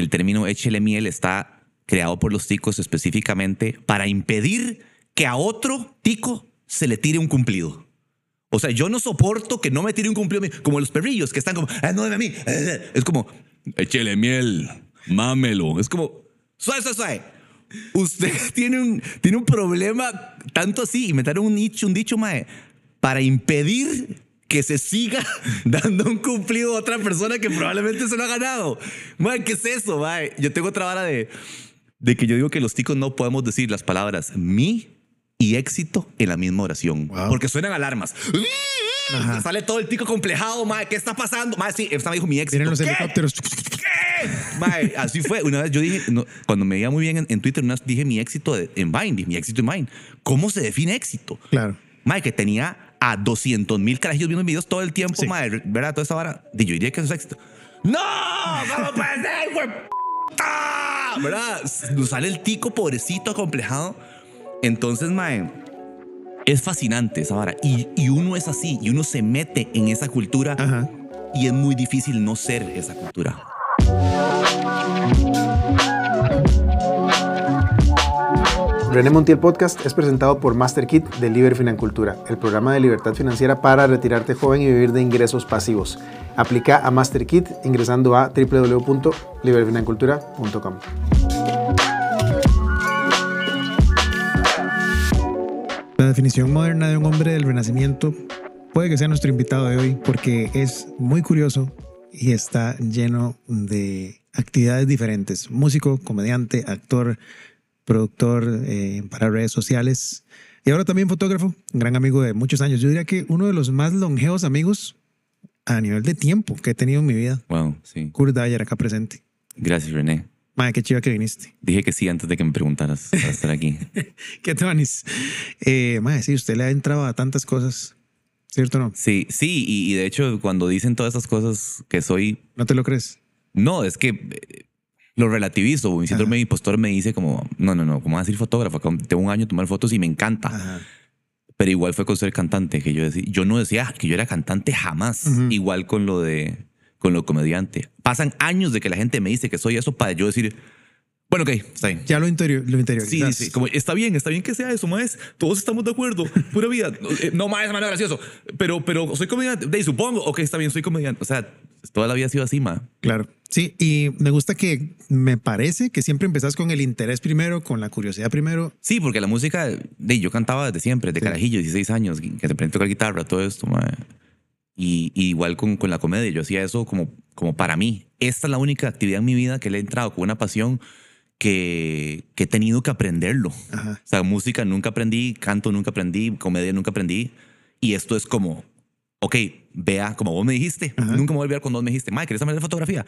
el término échele miel está creado por los ticos específicamente para impedir que a otro tico se le tire un cumplido. O sea, yo no soporto que no me tire un cumplido como los perrillos que están como, ah, no, a mí. Es como, échele miel, mámelo. Es como, suave, suave, suave. Usted tiene un, tiene un problema tanto así, trae un dicho, un dicho, mae, para impedir que se siga dando un cumplido a otra persona que probablemente se lo ha ganado. Mae, ¿qué es eso, mae? Yo tengo otra vara de, de que yo digo que los ticos no podemos decir las palabras mi y éxito en la misma oración. Porque suenan alarmas. Sale todo el tico complejado, mae. ¿Qué está pasando? Mae, sí, esta me dijo mi éxito. Tienen los helicópteros. Mae, así fue. Una vez yo dije, cuando me veía muy bien en, Twitter, una vez dije mi éxito en Vine, dije mi éxito en Vine. ¿Cómo se define éxito? Claro. Mae, que tenía a 200 mil carajillos viendo videos todo el tiempo, sí. mae, ¿verdad? Toda esa vara. Y yo diría que eso es éxito. ¡No! ¡Vamos puede ser, güey! ¿Verdad? Nos sale el tico pobrecito, acomplejado. Entonces, mae, es fascinante esa vara. Y, y, uno es así, y uno se mete en esa cultura. Ajá. Y es muy difícil no ser esa cultura. René Montiel Podcast es presentado por MasterKit de Liber Financultura, el programa de libertad financiera para retirarte joven y vivir de ingresos pasivos. Aplica a MasterKit ingresando a www.liberfinancultura.com. La definición moderna de un hombre del Renacimiento puede que sea nuestro invitado de hoy porque es muy curioso y está lleno de actividades diferentes. Músico, comediante, actor, productor eh, para redes sociales y ahora también fotógrafo, gran amigo de muchos años. Yo diría que uno de los más longevos amigos a nivel de tiempo que he tenido en mi vida. Wow, sí. Kurt Dyer acá presente. Gracias, René. Madre, qué chiva que viniste. Dije que sí antes de que me preguntaras para estar aquí. ¿Qué te Eh, madre, sí, usted le ha entrado a tantas cosas, ¿cierto o no? Sí, sí, y, y, de hecho cuando dicen todas esas cosas que soy... ¿No te lo crees? No, es que lo relativizo. Mi síndrome de impostor me dice como, no, no, no, ¿cómo vas a ser fotógrafo? Tengo un año tomar fotos y me encanta. Ajá. Pero igual fue con ser cantante, que yo decía, yo no decía que yo era cantante jamás. Igual con lo de, con lo comediante. Pasan años de que la gente me dice que soy eso para yo decir, bueno, ok, está bien. Ya lo interior, lo Sí, interiorizas. sí, como está bien, está bien que sea eso, maes. Todos estamos de acuerdo. Pura vida. Eh, No, maes, man, gracioso. Pero, pero soy comediante. De supongo. Ok, está bien, soy comediante. O sea, toda la vida ha sido así, ma. Claro. Sí, y me gusta que me parece que siempre empezás con el interés primero, con la curiosidad primero. Sí, porque la música, de, yo cantaba desde siempre, de Sí. carajillo, 16 años, que te aprendí a tocar guitarra, todo esto, ma. Y, y igual con, con la comedia, yo hacía eso como, como para mí. Esta es la única actividad en mi vida que le he entrado con una pasión que, que he tenido que aprenderlo. Ajá. O sea, música nunca aprendí, canto nunca aprendí, comedia nunca aprendí. Y esto es como, ok, vea, como vos me dijiste, Ajá. nunca me voy a olvidar cuando vos me dijiste, Mike, ¿quieres aprender de fotografía?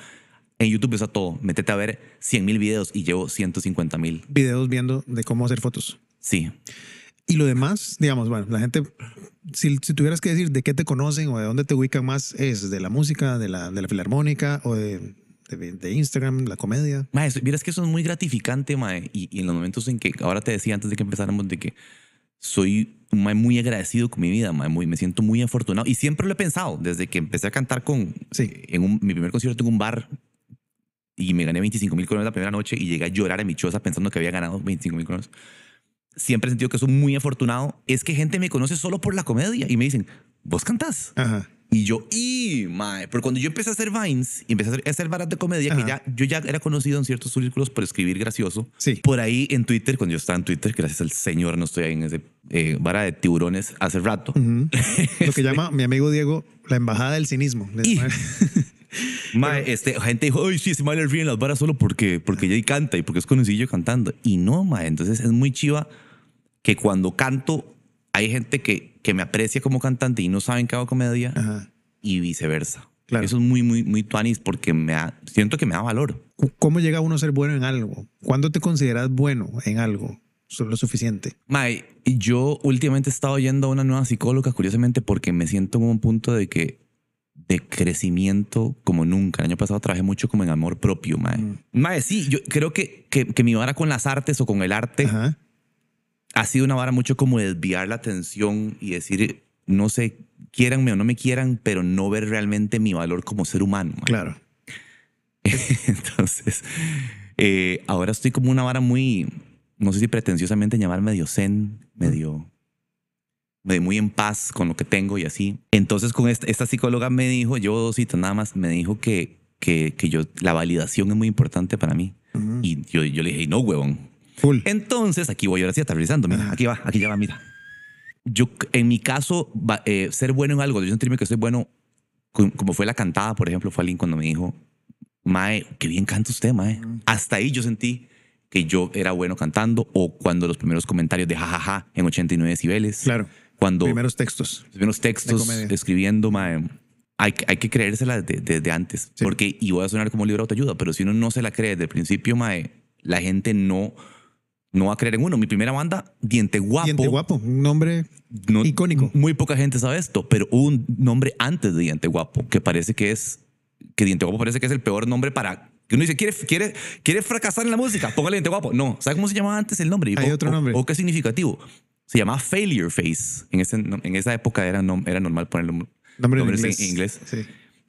En YouTube está todo. Métete a ver 100 mil videos y llevo 150 mil. Videos viendo de cómo hacer fotos. Sí. Y lo demás, digamos, bueno, la gente, si, si tuvieras que decir de qué te conocen o de dónde te ubican más, es de la música, de la, de la filarmónica o de, de, de Instagram, la comedia. Mae, miras que eso es muy gratificante, mae. Y, y en los momentos en que, ahora te decía antes de que empezáramos, de que soy mae muy agradecido con mi vida, mae, muy, me siento muy afortunado. Y siempre lo he pensado, desde que empecé a cantar con, Sí. en un- mi primer concierto en un bar y me gané 25 mil colones la primera noche y llegué a llorar en mi choza pensando que había ganado 25 mil colones. Siempre he sentido que soy muy afortunado. Es que gente me conoce solo por la comedia y me dicen, ¿vos cantás? Ajá. Y yo, y mae, pero cuando yo empecé a hacer vines y empecé a hacer, a hacer varas de comedia, que ya, yo ya era conocido en ciertos círculos por escribir gracioso. Sí. Por ahí en Twitter, cuando yo estaba en Twitter, gracias al Señor, no estoy ahí en ese eh, vara de tiburones hace rato. Lo que llama mi amigo Diego la embajada del cinismo. Y- Mae, este, gente dijo, ay, sí, ese mae le ríen las varas solo porque, porque ella canta y porque es conocido cantando. Y no, mae, entonces es muy chiva que cuando canto hay gente que, que me aprecia como cantante y no saben que hago comedia Ajá. y viceversa. Claro. Eso es muy, muy, muy tuanis porque me da- siento que me da valor. ¿Cómo llega uno a ser bueno en algo? ¿Cuándo te consideras bueno en algo? Lo suficiente. Mae, yo últimamente he estado yendo a una nueva psicóloga, curiosamente, porque me siento en un punto de que de crecimiento como nunca. El año pasado trabajé mucho como en amor propio, mae. Mm. Mae, sí, yo creo que, que, que mi vara con las artes o con el arte Ajá. Ha sido una vara mucho como desviar la atención y decir, no sé, quiéranme o no me quieran, pero no ver realmente mi valor como ser humano. Claro. Entonces, eh, ahora estoy como una vara muy, no sé si pretenciosamente llamar medio zen, medio, medio muy en paz con lo que tengo y así. Entonces, con esta, esta psicóloga me dijo, yo dos citas nada más, me dijo que, que, que yo, la validación es muy importante para mí. Y yo, yo le dije, no, huevón. Full. Entonces, aquí voy ahora sí aterrizando. Mira, aquí va, aquí ya va, mira. Yo, en mi caso, va- eh, ser bueno en algo, yo sentirme que soy bueno, co- como fue la cantada, por ejemplo, fue alguien cuando me dijo, Mae, qué bien canta usted, Mae. Hasta ahí yo sentí que yo era bueno cantando, o cuando los primeros comentarios de jajaja en 89 decibeles. Claro. Cuando Primeros textos. los primeros textos escribiendo, Mae. Hay, que- hay que creérsela desde de, de antes. Sí. Porque, y voy a sonar como libro de autoayuda, pero si uno no se la cree desde el principio, Mae, la gente no, no va a creer en uno. Mi primera banda, Diente Guapo. Diente guapo. Un nombre no- icónico. Muy poca gente sabe esto, pero hubo un nombre antes de Diente Guapo que parece que es, que Diente Guapo parece que es el peor nombre para, que uno dice, ¿quiere, quiere, quiere fracasar en la música? Póngale Diente Guapo. No, ¿sabe cómo se llamaba antes el nombre? Hay O- otro o- nombre. O, qué significativo. Se llamaba Failure Face. En, ese, en esa época era, era normal ponerle Nombre en nombres inglés. en inglés. Sí.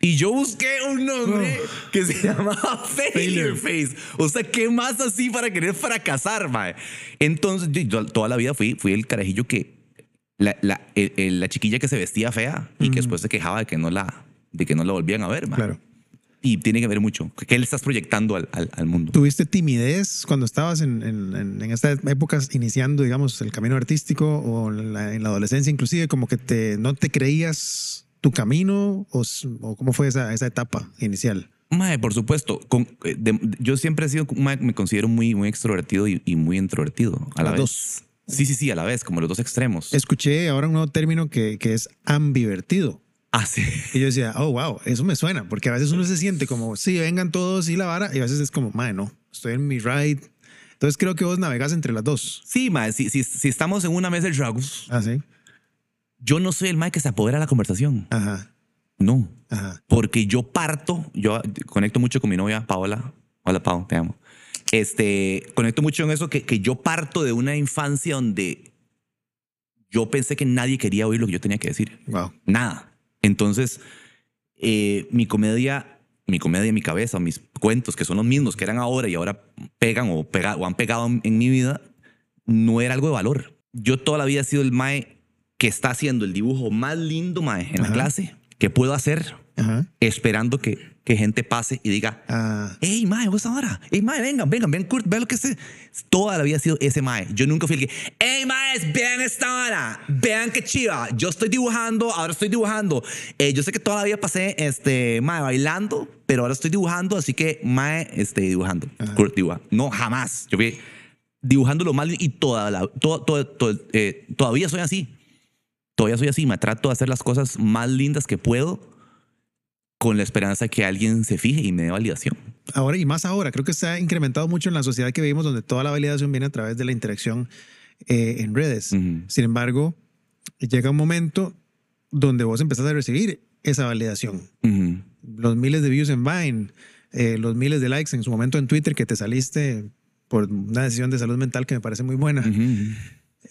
Y yo busqué un nombre que se llamaba Failure Face. O sea, ¿qué más así para querer fracasar, mae? Entonces, yo, toda la vida fui, fui el carajillo que. La, la, el- el- la chiquilla que se vestía fea y que después se quejaba de que no la, de que no la volvían a ver, mae. Claro. Y tiene que ver mucho. ¿Qué le estás proyectando al, al, al mundo? ¿Tuviste timidez cuando estabas en, en, en, estas épocas iniciando, digamos, el camino artístico o la, en la adolescencia inclusive, como que te, no te creías tu camino o, o cómo fue esa, esa etapa inicial? Mae, por supuesto. Con, eh, de- yo siempre he sido, mae, me considero muy, muy extrovertido y, y muy introvertido a la Las vez. dos. Sí, sí, sí, a la vez, como los dos extremos. Escuché ahora un nuevo término que, que es ambivertido. Ah, sí. Y yo decía, oh, wow, eso me suena, porque a veces uno se siente como, sí, vengan todos y la vara, y a veces es como, madre, no, estoy en mi ride. Entonces creo que vos navegás entre las dos. Sí, mae, si, si, si estamos en una mesa de tragos, Ah, sí. Yo no soy el mae que se apodera de la conversación. Ajá, No. ajá. Porque yo parto, yo conecto mucho con mi novia Paola. Hola, Pau, te amo. Este, conecto mucho en eso que, que yo parto de una infancia donde yo pensé que nadie quería oír lo que yo tenía que decir. Wow. Nada. Entonces, eh, mi comedia, mi comedia mi cabeza, mis cuentos, que son los mismos que eran ahora y ahora pegan o, pega- o han pegado en, en mi vida, no era algo de valor. Yo toda la vida he sido el mae que está haciendo el dibujo más lindo, mae, en la Ajá. clase, que puedo hacer, Ajá. esperando que, que gente pase y diga, Ah, Ey, mae, vos ahora. Ey, mae, vengan, vengan, ven, Kurt, ve lo que sé. Toda la vida ha sido ese mae. Yo nunca fui el que, ey, mae, vean esta hora. Vean qué chiva. Yo estoy dibujando, ahora estoy dibujando. Eh, yo sé que toda la vida pasé, este, mae, bailando, pero ahora estoy dibujando, así que, mae, este, dibujando. Kurt dibuja. No, jamás. Yo fui dibujando lo mal y toda la, todo, todo, todo, eh, todavía soy así. Todavía soy así. Me trato de hacer las cosas más lindas que puedo con la esperanza que alguien se fije y me dé validación. ahora y más ahora, creo que se ha incrementado mucho en la sociedad que vivimos, donde toda la validación viene a través de la interacción eh, en redes. Sin embargo, llega un momento donde vos empezás a recibir esa validación. Los miles de views en Vine, eh, los miles de likes en su momento en Twitter que te saliste por una decisión de salud mental que me parece muy buena.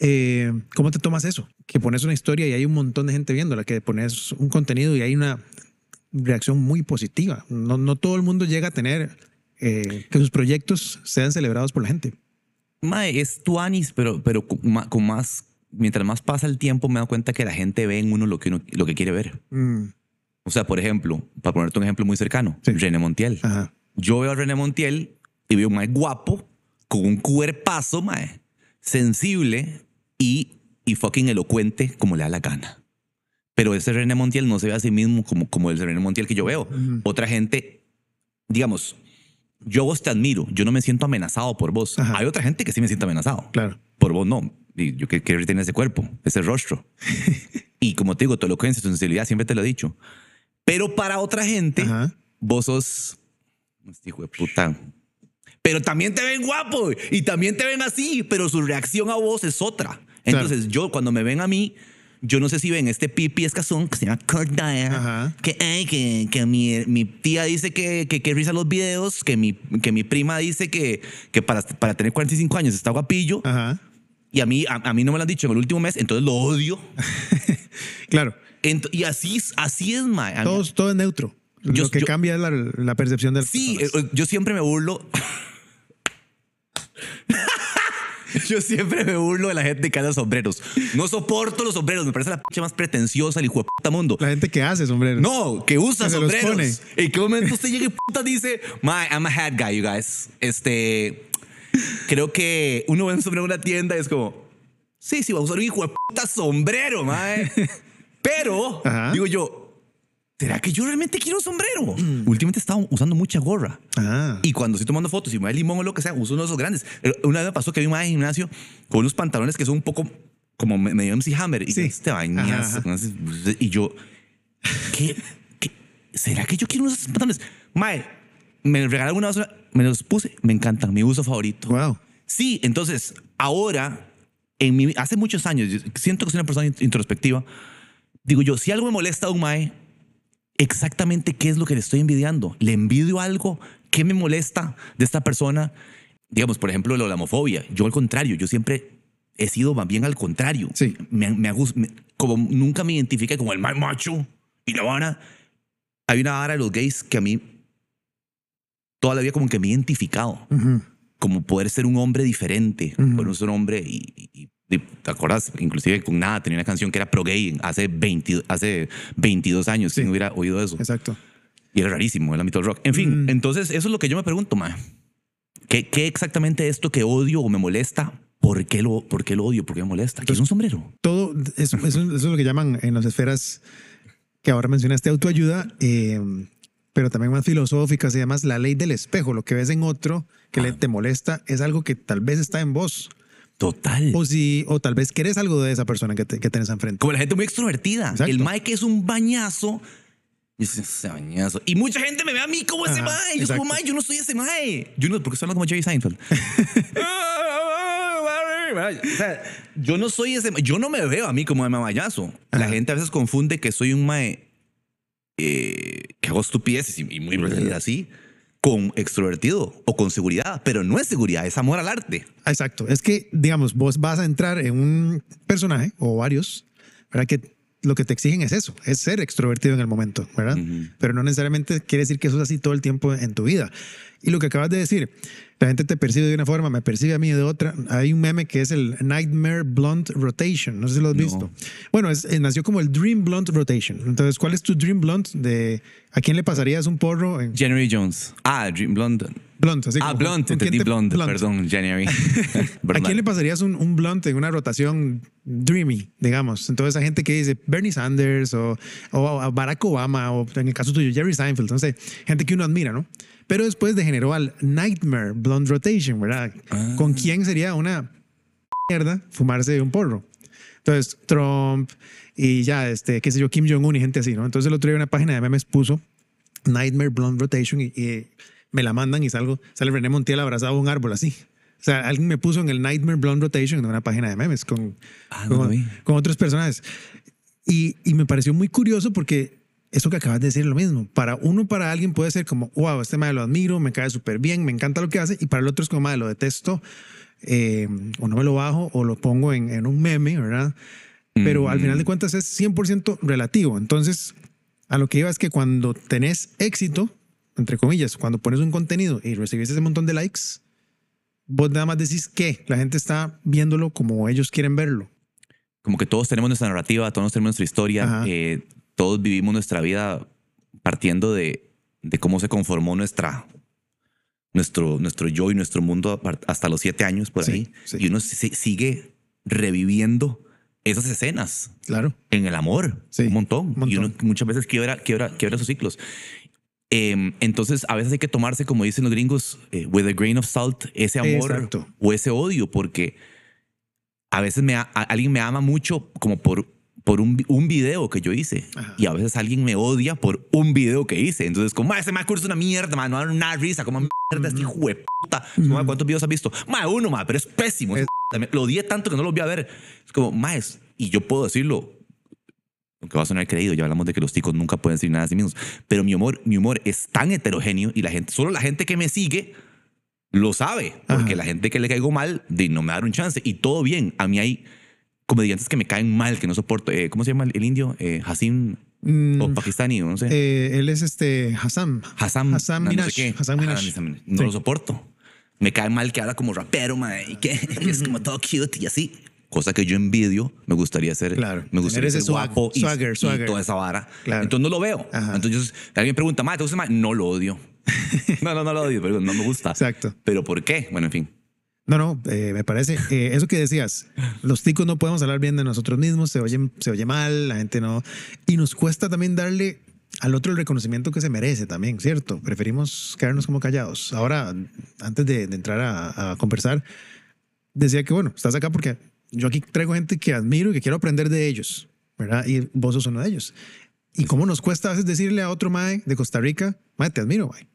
Eh, ¿Cómo te tomas eso? Que pones una historia y hay un montón de gente viéndola, que pones un contenido y hay una reacción muy positiva. No, no todo el mundo llega a tener eh, que sus proyectos sean celebrados por la gente. Mae, es tu anis, pero, pero con más, mientras más pasa el tiempo, me doy cuenta que la gente ve en uno lo que, uno, lo que quiere ver. Mm, O sea, por ejemplo, para ponerte un ejemplo muy cercano, Sí. René Montiel. ajá. Yo veo a René Montiel y veo un mae guapo, con un cuerpazo, mae, sensible y, y fucking elocuente como le da la gana. Pero ese René Montiel no se ve a sí mismo como, como el René Montiel que yo veo. Otra gente, digamos, yo vos te admiro, yo no me siento amenazado por vos. Ajá. Hay otra gente que sí me siente amenazado. Claro. Por vos no. Y yo que- quiero tener ese cuerpo, ese rostro. y como te digo, tu elocuencia, tu sensibilidad, siempre te lo he dicho. Pero para otra gente, Ajá. vos sos. este hijo de puta. Pero también te ven guapo y también te ven así, pero su reacción a vos es otra. Entonces, yo, cuando me ven a mí, yo no sé si ven este pipi escazón que se llama Kurt Dyer, Ajá. que, ay, que, que mi, mi tía dice que, que, que risa los videos, que mi, que mi prima dice que, que para, para tener 45 años está guapillo, Ajá. y a mí, a, a mí no me lo han dicho en el último mes, entonces lo odio. Claro. Ent- y así, así es, mae. Todo, todo es neutro. Yo- lo que yo- cambia es la, la percepción del Sí, eh, eh, yo siempre me burlo. Yo siempre me burlo de la gente que anda sombreros. No soporto los sombreros. Me parece la pinche más pretenciosa del hijo de puta mundo. La gente que hace sombreros. No, que usa Que sombreros. ¿En qué momento usted llega y puta dice, my, I'm a hat guy, you guys? Este, creo que uno ve un sombrero en una tienda y es como, sí, sí, va a usar un hijo de puta sombrero, mae. Pero, Ajá. digo yo, ¿será que yo realmente quiero un sombrero? Últimamente he estado usando mucha gorra. Ah. Y cuando estoy tomando fotos y me da limón o lo que sea, uso uno de esos grandes. Una vez me pasó que vi un en gimnasio con unos pantalones que son un poco como me- medio MC Hammer. Y Sí. este bañazo. Ajá, Y yo, ¿qué, qué? será que yo quiero unos pantalones? Mae, me regalaron una basura, me los puse, me encantan, mi uso favorito. Wow. Sí, entonces, ahora, en mi, hace muchos años, siento que soy una persona int- introspectiva. Digo yo, si algo me molesta a un mae, exactamente qué es lo que le estoy envidiando. ¿Le envidio algo? ¿Qué me molesta de esta persona? Digamos, por ejemplo, la homofobia. Yo al contrario, yo siempre he sido más bien al contrario. Sí. Me, me, me- como nunca me identifiqué como el más macho y la vara. Hay una vara de los gays que a mí toda la vida como que me he identificado como poder ser un hombre diferente, Ujú. poder ser un hombre y- ¿te acuerdas? Inclusive con nada tenía una canción que era pro gay hace 20, hace 22 años, Sí. si no hubiera oído eso. Exacto. Y era rarísimo el ámbito del rock. En fin, Mm. entonces eso es lo que yo me pregunto, ma. ¿Qué, qué exactamente esto que odio o me molesta? ¿Por qué lo, por qué lo odio? ¿Por qué me molesta? ¿Qué es un sombrero? Todo eso, eso- eso es lo que llaman en las esferas que ahora mencionaste autoayuda, eh, pero también más filosóficas y demás, la ley del espejo. Lo que ves en otro que le, te molesta es algo que tal vez está en vos. Total. O, si, o tal vez querés algo de esa persona que, te- que tenés enfrente. Como la gente muy extrovertida. Exacto. El Mike es un bañazo. Y ese, ese bañazo. Y mucha gente me ve a mí como ese Mike. Yo como exacto. Mike, yo no soy ese Mike. Yo no, porque hablando como Jerry Seinfeld. O sea, yo no soy ese. Yo no me veo a mí como ese bañazo. La gente a veces confunde que soy un Mae eh, que hago estupideces y, y muy así con extrovertido o con seguridad, pero no es seguridad, es amor al arte. Exacto. Es que, digamos, vos vas a entrar en un personaje o varios, ¿verdad? Que lo que te exigen es eso, es ser extrovertido en el momento, ¿verdad? Ujú. Pero no necesariamente quiere decir que eso es así todo el tiempo en tu vida. Y lo que acabas de decir, la gente te percibe de una forma, me percibe a mí de otra. Hay un meme que es el Nightmare Blunt Rotation, no sé si lo has No. visto. Bueno, es, eh, nació como el Dream Blunt Rotation. Entonces, ¿cuál es tu Dream Blunt? De, ¿A quién le pasarías un porro? En January Jones. Ah, Dream Blonde. Blunt, así Ah, Blunt, ¿con quién entendí te- Blonde, blunt? perdón, January. ¿A quién le pasarías un, un blunt en una rotación dreamy, digamos? Entonces, hay gente que dice Bernie Sanders o, o a Barack Obama o en el caso tuyo Jerry Seinfeld, sé, gente que uno admira, ¿no? Pero después degeneró al Nightmare Blunt Rotation, ¿verdad? Ah. ¿Con quién sería una mierda fumarse un porro? Entonces, Trump y ya, este, qué sé yo, Kim Jong-un y gente así, ¿no? Entonces, el otro día una página de memes puso Nightmare Blunt Rotation y, y me la mandan y salgo, sale René Montiel abrazado a un árbol así. O sea, alguien me puso en el Nightmare Blunt Rotation en una página de memes con, Ah, no con, otros personajes. Y, y me pareció muy curioso porque eso que acabas de decir es lo mismo. Para uno, para alguien puede ser como, wow, este madre lo admiro, me cae súper bien, me encanta lo que hace. Y para el otro es como, madre, lo detesto, eh, o no me lo bajo, o lo pongo en, en un meme, ¿verdad? Pero al final de cuentas es 100% relativo. Entonces, a lo que iba es que cuando tenés éxito, entre comillas, cuando pones un contenido y recibes ese montón de likes, vos nada más decís que la gente está viéndolo como ellos quieren verlo. Como que todos tenemos nuestra narrativa, todos tenemos nuestra historia, eh, todos vivimos nuestra vida partiendo de, de cómo se conformó nuestra, nuestro, nuestro yo y nuestro mundo hasta los siete años por Sí, ahí. sí. Y uno si- sigue reviviendo esas escenas Claro. en el amor Sí, un montón. un Y uno montón. muchas veces quiebra, quiebra, quiebra sus ciclos. Em, entonces, a veces hay que tomarse, como dicen los gringos, eh, with a grain of salt, ese amor Exacto. o ese odio, porque a veces me, a- alguien me ama mucho como por, por un, un video que yo hice. Ajá. Y a veces alguien me odia por un video que hice. Entonces, como, "Ma, ese curso es una mierda, ma, no da una risa, como mierda, este hijo de puta. ¿Cuántos videos has visto? Ma, uno, ma, pero es pésimo. Es- Lo odié tanto que no lo voy a ver. Es como, ma, es- y yo puedo decirlo, aunque va a sonar creído, ya hablamos de que los ticos nunca pueden decir nada de sí mismos, pero mi humor, mi humor es tan heterogéneo y la gente, solo la gente que me sigue lo sabe, porque Ajá. la gente que le caigo mal, de no me dar un chance y todo bien. A mí hay comediantes que me caen mal, que no soporto. Eh, ¿Cómo se llama el, indio? Eh, Hassim Mm, o pakistaní, no sé. eh, él es este Hassan. Hassan, Hassan no sé Minaj. Hassan Minaj. No Sí. lo soporto. Me cae mal que habla como rapero, mae, y que, que es como todo cute y así. Cosa que yo envidio, me gustaría ser, Claro, me gustaría ser swag, guapo y, swagger, y swagger. toda esa vara. Claro. Entonces no lo veo. Ajá. Entonces alguien pregunta, ¿te gusta mae? No lo odio. no, no, no lo odio, pero no me gusta. Exacto. Pero ¿por qué? Bueno, en fin. No, no, eh, me parece. eh, eso que decías, los ticos no podemos hablar bien de nosotros mismos, se oye, se oye mal, la gente no. Y nos cuesta también darle al otro el reconocimiento que se merece también, ¿cierto? Preferimos quedarnos como callados. Ahora, antes de, de entrar a, a conversar, decía que, bueno, estás acá porque yo aquí traigo gente que admiro y que quiero aprender de ellos, ¿verdad? Y vos sos uno de ellos. Y cómo nos cuesta a veces decirle a otro mae de Costa Rica, mae, te admiro, mae.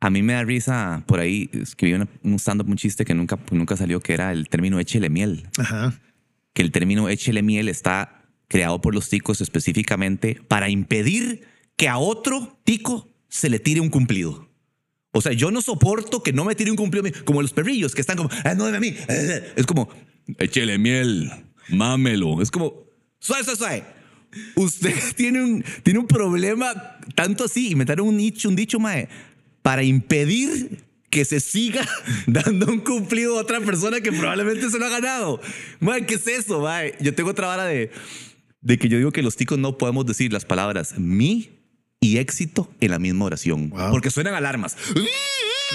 A mí me da risa, por ahí escribí una- un stand-up, un chiste que nunca, nunca salió, que era el término échele miel. Ajá. que el término échele miel está creado por los ticos específicamente para impedir que a otro tico se le tire un cumplido. O sea, yo no soporto que no me tire un cumplido como los perrillos que están como, ah, no, a mí. Es como, échele miel, mámelo. Es como, suave, suave, suave. Usted tiene un, tiene un problema tanto así, inventaron un dicho, un dicho, mae, para impedir que se siga dando un cumplido a otra persona que probablemente se lo ha ganado. Mae, ¿qué es eso, mae? Yo tengo otra vara de, de que yo digo que los ticos no podemos decir las palabras mi y éxito en la misma oración. Wow. Porque suenan alarmas.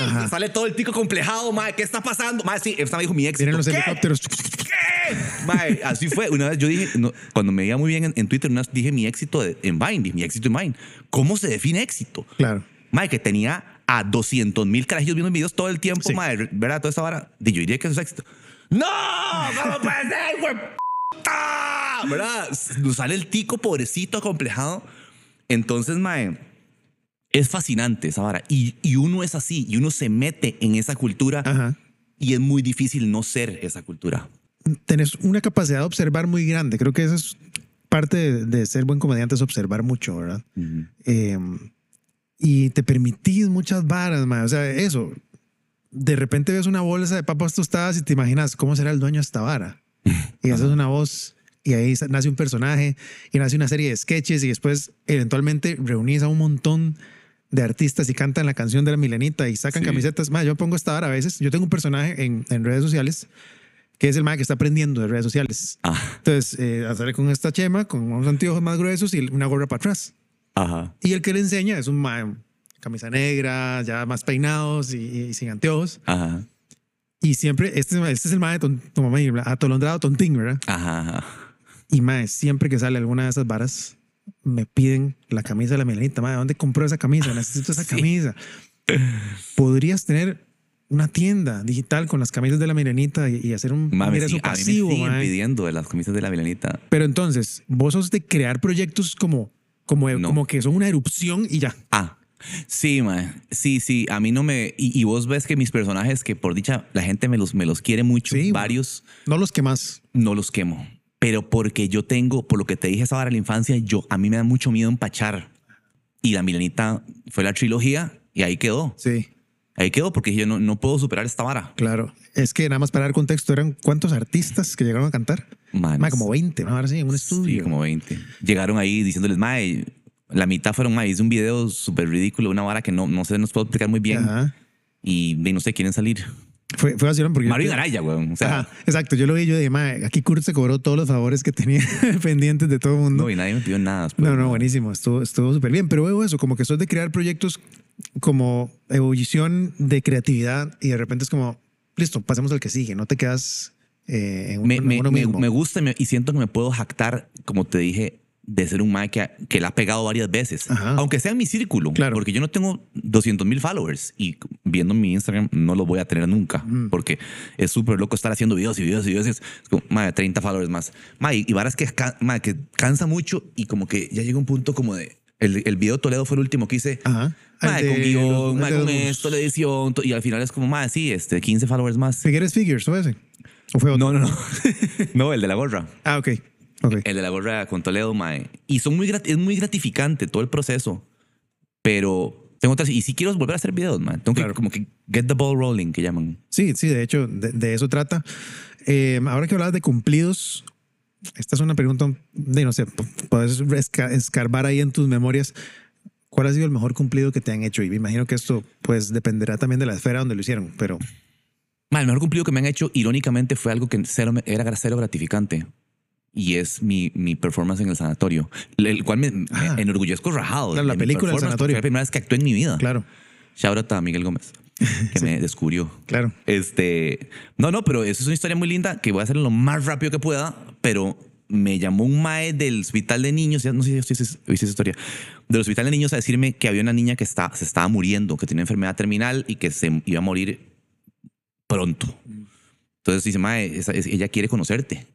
Ajá. Sale todo el tico complejado, mae, ¿qué está pasando? Mae, sí, esta me dijo mi éxito. Vienen los ¿Qué? helicópteros. ¿Qué? Mae, así fue. Una vez yo dije, no, cuando me veía muy bien en, en Twitter, una vez dije mi éxito de- en Vine, dije, mi éxito en Vine. ¿Cómo se define éxito? Claro. Mae, que tenía a 200 mil carajillos viendo videos todo el tiempo, Sí. mae, ¿verdad? Toda esa vara. Y yo diría que eso es éxito. ¡No! ¿Cómo puede ser, güey? ¿Verdad? Nos sale el tico pobrecito, acomplejado. Entonces, mae, es fascinante esa vara. Y, y uno es así, y uno se mete en esa cultura Ajá. y es muy difícil no ser esa cultura. tenés una capacidad de observar muy grande. Creo que eso es parte de, de ser buen comediante, es observar mucho, ¿verdad? Eh, y te permitís muchas varas, man. O sea, eso. De repente ves una bolsa de papas tostadas y te imaginas cómo será el dueño de esta vara. Y haces una voz y ahí nace un personaje y nace una serie de sketches y después eventualmente reunís a un montón de artistas y cantan la canción de la milenita y sacan Sí. camisetas. Más, yo pongo esta vara a veces. Yo tengo un personaje en, en redes sociales que es el man que está aprendiendo de redes sociales. Ah, Entonces, eh, sale con esta chema, con unos anteojos más gruesos y una gorra para atrás. ajá. Y el que le enseña es un man, camisa negra, ya más peinados y, y sin anteojos. Ajá. Y siempre, este, este es el man de ton, atolondrado tontín, ¿verdad? Ajá. ajá. Y mae, siempre que sale alguna de esas varas, me piden la camisa de la melanita. Mae, ¿dónde compró esa camisa? Necesito esa Sí. camisa. Podrías tener una tienda digital con las camisas de la melanita y, hacer un Mami, ingreso sí, a mí me pasivo. siguen mae. pidiendo de las camisas de la milenita. Pero entonces, vos sos de crear proyectos como, como, No. como que son una erupción y ya. Ah, sí, man. Sí, sí. A mí no me. Y, y vos ves que mis personajes, que por dicha la gente me los, me los quiere mucho, Sí, varios, No los que más. no los quemo. Pero porque yo tengo, por lo que te dije esa vara en la infancia, yo, a mí me da mucho miedo empachar. Y la milenita fue la trilogía y ahí quedó. Sí, Ahí quedó porque yo no, no puedo superar esta vara. claro. Es que nada más para dar contexto, eran cuántos artistas que llegaron a cantar. Man, Mae, como 20, ¿no? Ahora sí, en un estudio. Sí, como 20. Llegaron ahí diciéndoles, mae, la mitad fueron, mae, hice un video súper ridículo, una vara que no, no sé, nos puedo explicar muy bien. Ajá. Y de, no sé, quieren salir. Fue, fue vacilón porque Mario Araya, weón. O sea, Ajá, exacto. Yo lo vi, yo dije, "Mae, aquí Kurt se cobró todos los favores que tenía pendientes de todo el mundo. no, y nadie me pidió nada. después, No, no, buenísimo. Estuvo estuvo súper bien. Pero veo eso, como que sos de crear proyectos como ebullición de creatividad y de repente es como, listo, pasemos al que sigue. No te quedas eh, en, un- Me, en me, uno me, mismo. me gusta y siento que me puedo jactar, como te dije, de ser un mae que, que la ha pegado varias veces. Ajá. Aunque sea en mi círculo. Claro. Porque yo no tengo 200 mil followers y viendo mi Instagram no lo voy a tener nunca. Mm. Porque es súper loco estar haciendo videos y videos y videos. es como, mae, 30 followers más. Mae, y varas que, mae, que cansa mucho y como que ya llega un punto como de... El, el video Toledo fue el último que hice. Ajá. Mae, El con de guion, los- de con esto, la edición. Y al final es como, mae, sí, este, 15 followers más. Figueres Figures, ¿o ese? ¿O fue otro? No, no, no. no, el de la gorra. Ah, ok. El de la gorra con Toledo, mae. Y son muy es muy gratificante todo el proceso. Pero tengo otras. Y si quiero volver a hacer videos, mae. Tengo Claro. que como que get the ball rolling, que llaman. Sí, sí, de hecho, de, de eso trata. Eh, ahora que hablabas de cumplidos, esta es una pregunta de, no sé, puedes esca- escarbar ahí en tus memorias. ¿Cuál ha sido el mejor cumplido que te han hecho? Y me imagino que esto pues dependerá también de la esfera donde lo hicieron, pero el mejor cumplido que me han hecho, irónicamente, fue algo que cero era cero gratificante. Y es mi, mi performance en el sanatorio, el cual me, me Ah. enorgullezco rajado. Claro, la película del sanatorio. Fue la primera vez que actué en mi vida. claro, Shout out a Miguel Gómez, que me descubrió. claro. Este, no, no, pero eso es una historia muy linda que voy a hacer lo más rápido que pueda, pero me llamó un mae del hospital de niños, ya no sé si viste esa historia, del hospital de niños a decirme que había una niña que está, se estaba muriendo, que tenía enfermedad terminal y que se iba a morir pronto. Entonces dice, mae, ella quiere conocerte.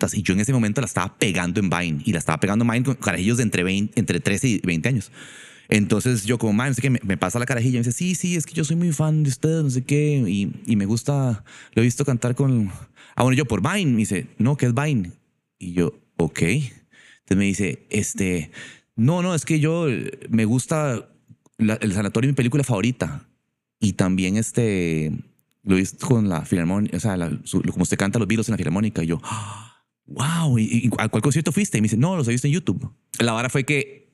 Putas? Y yo en ese momento la estaba pegando en Vine y la estaba pegando en Vine con carajillos de entre, 20, entre 13 y 20 años. Entonces yo como, man, no sé qué, me, me pasa la carajilla y me dice, sí, sí, es que yo soy muy fan de ustedes, no sé qué, y, y me gusta, lo he visto cantar con... Ah, bueno, yo por Vine, me dice, no, ¿qué es Vine? Y yo, ok. Entonces me dice, este, no, no, es que yo me gusta la- el sanatorio, mi película favorita. Y también este, lo he visto con la filarmónica, o sea, la- su- como usted canta los Beatles en la filarmónica. Y yo, "Ah, wow, ¿y, y a cuál concierto fuiste? Y me dice, no, los he visto en YouTube. La vara fue que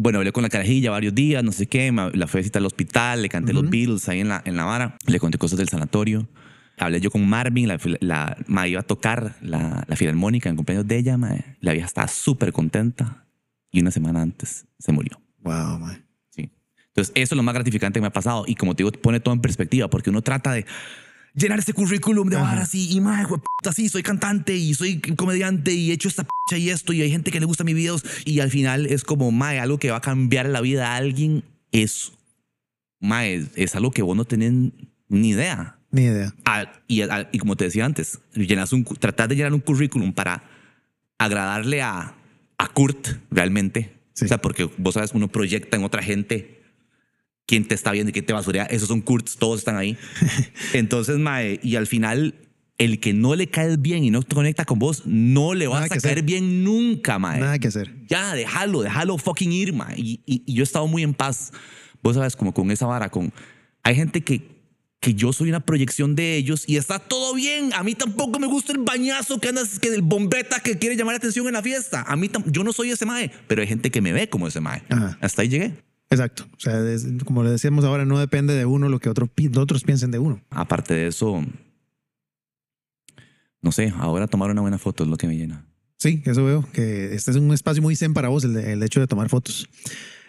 bueno, hablé con la carajilla varios días, no sé qué, me- la fui a visitar al hospital, le canté los Ujú. Beatles ahí en la, en la vara, le conté cosas del sanatorio. Hablé yo con Marvin, la, la, ma, iba a tocar la, la filarmónica en cumpleaños de ella, ma, la vieja estaba súper contenta y una semana antes se murió. Wow, man. Sí. Entonces, eso es lo más gratificante que me ha pasado y como te digo, pone todo en perspectiva porque uno trata de llenar ese currículum de Ajá. varas y, mae, puta, sí, soy cantante y soy comediante y he hecho esta p y esto y hay gente que le gusta mis videos y al final es como, mae, algo que va a cambiar la vida a alguien es, mae, es, es algo que vos no tenés ni idea. Ni idea. Y, y como te decía antes, llenas un, tratar de llenar un currículum para agradarle a, a Kurt realmente. Sí. O sea, porque vos sabes, uno proyecta en otra gente quién te está viendo y quién te basurea. Esos son Kurts, todos están ahí. Entonces, mae, y al final, el que no le caes bien y no te conecta con vos, no le vas Nada a caer hacer. bien nunca, mae. Nada que hacer. Ya, déjalo, déjalo fucking ir, mae. Y, y- y yo he estado muy en paz. Vos sabes, como con esa vara, con... Hay gente que, que yo soy una proyección de ellos y está todo bien. A mí tampoco me gusta el bañazo que andas, que del bombeta que quiere llamar la atención en la fiesta. A mí yo no soy ese mae, pero hay gente que me ve como ese mae. Ajá. Hasta ahí llegué. Exacto. O sea, es- como le decíamos ahora, no depende de uno lo que otro otros piensen de uno. Aparte de eso, no sé, ahora tomar una buena foto es lo que me llena. Sí, eso veo, que este es un espacio muy zen para vos, el, de- el hecho de tomar fotos.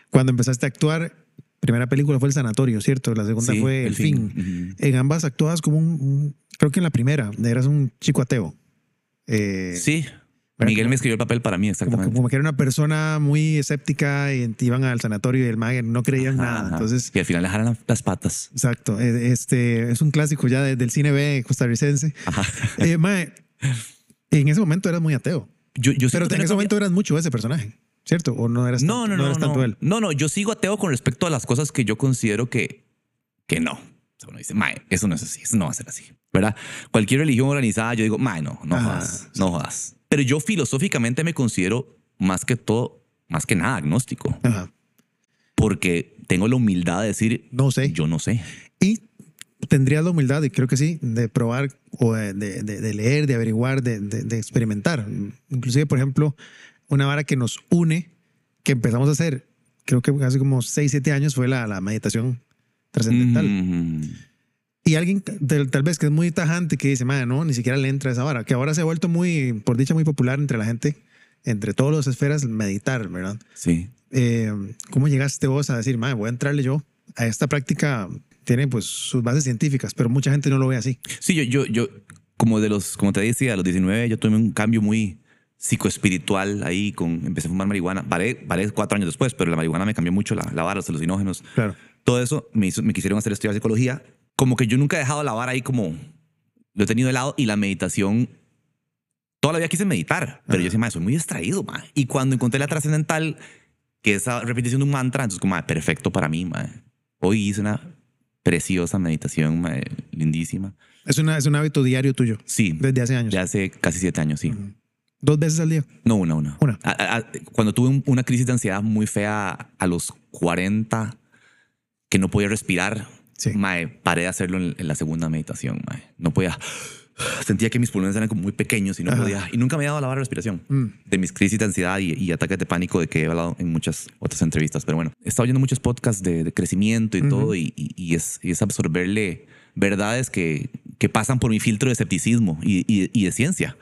Cuando empezaste a actuar, primera película fue El Sanatorio, ¿cierto? La segunda Sí, fue El, fin. Ujú. En ambas actuabas como un, un- creo que en la primera, eras un chico ateo. Eh, Sí. Miguel me escribió el papel para mí, exactamente. como que era una persona muy escéptica y iban al sanatorio y el mago no creía en Ajá, nada. ajá. Entonces, Y al final le jalan las patas. exacto. eh, Este es un clásico ya de- del cine B costarricense. Ajá. Eh, mae, en ese momento eras muy ateo. Yo, yo Pero en ese momento eras mucho ese personaje, ¿cierto? ¿O no eras No, tanto, no, no, eras no, tanto no. él? No, no, yo sigo ateo con respecto a las cosas que yo considero que, que no. Uno dice, mae, eso no es así, eso no va a ser así, ¿verdad? Cualquier religión organizada, yo digo, mae, no, no Ajá, jodas, no jodas. Pero yo filosóficamente me considero más que todo, más que nada agnóstico, Ajá. porque tengo la humildad de decir, No sé. yo no sé. Y tendrías la humildad, y creo que sí, de probar o de, de- de- leer, de averiguar, de, de- de experimentar. Inclusive, por ejemplo, una vara que nos une, que empezamos a hacer, creo que hace como 6, 7 años, fue la, la meditación trascendental. Mm, Y alguien tal, tal vez que es muy tajante que dice, madre, no, ni siquiera le entra esa vara, que ahora se ha vuelto muy, por dicha, muy popular entre la gente, entre todas las esferas, meditar, ¿verdad? sí. Eh, ¿Cómo llegaste vos a decir, madre, voy a entrarle yo a esta práctica? Tiene pues sus bases científicas, pero mucha gente no lo ve así. Sí, yo, yo, yo, como de los, como te decía, a los 19 yo tuve un cambio muy psicoespiritual ahí, con, empecé a fumar marihuana, paré, paré cuatro años después, pero la marihuana me cambió mucho la, la vara, los alucinógenos, Claro. Todo eso me, hizo, me quisieron hacer estudiar psicología, como que yo nunca he dejado la vara ahí como, lo he tenido de lado y la meditación, toda la vida quise meditar, pero Ajá. yo decía, "Mae, soy muy distraído, ma. y cuando encontré la trascendental, que es esa repetición de un mantra, entonces como, "Mae, perfecto para mí, ma. hoy hice una preciosa meditación, ma, lindísima. Es, una, es un hábito diario tuyo, Sí, desde hace años. de hace casi siete años, sí. Ujú. Dos veces al día. No, una, una. Una. A- a- cuando tuve un- una crisis de ansiedad muy fea a los 40, que no podía respirar, Sí. mae, paré de hacerlo en, en la segunda meditación. mae. No podía. sentía que mis pulmones eran como muy pequeños y no Ajá. podía. Y nunca me había dado la barra de respiración. Mm. De mis crisis de ansiedad y, y ataques de pánico de que he hablado en muchas otras entrevistas. Pero bueno, he estado oyendo muchos podcasts de, de crecimiento y todo y, y- y es, es absorberle verdades que, que pasan por mi filtro de escepticismo y, de ciencia.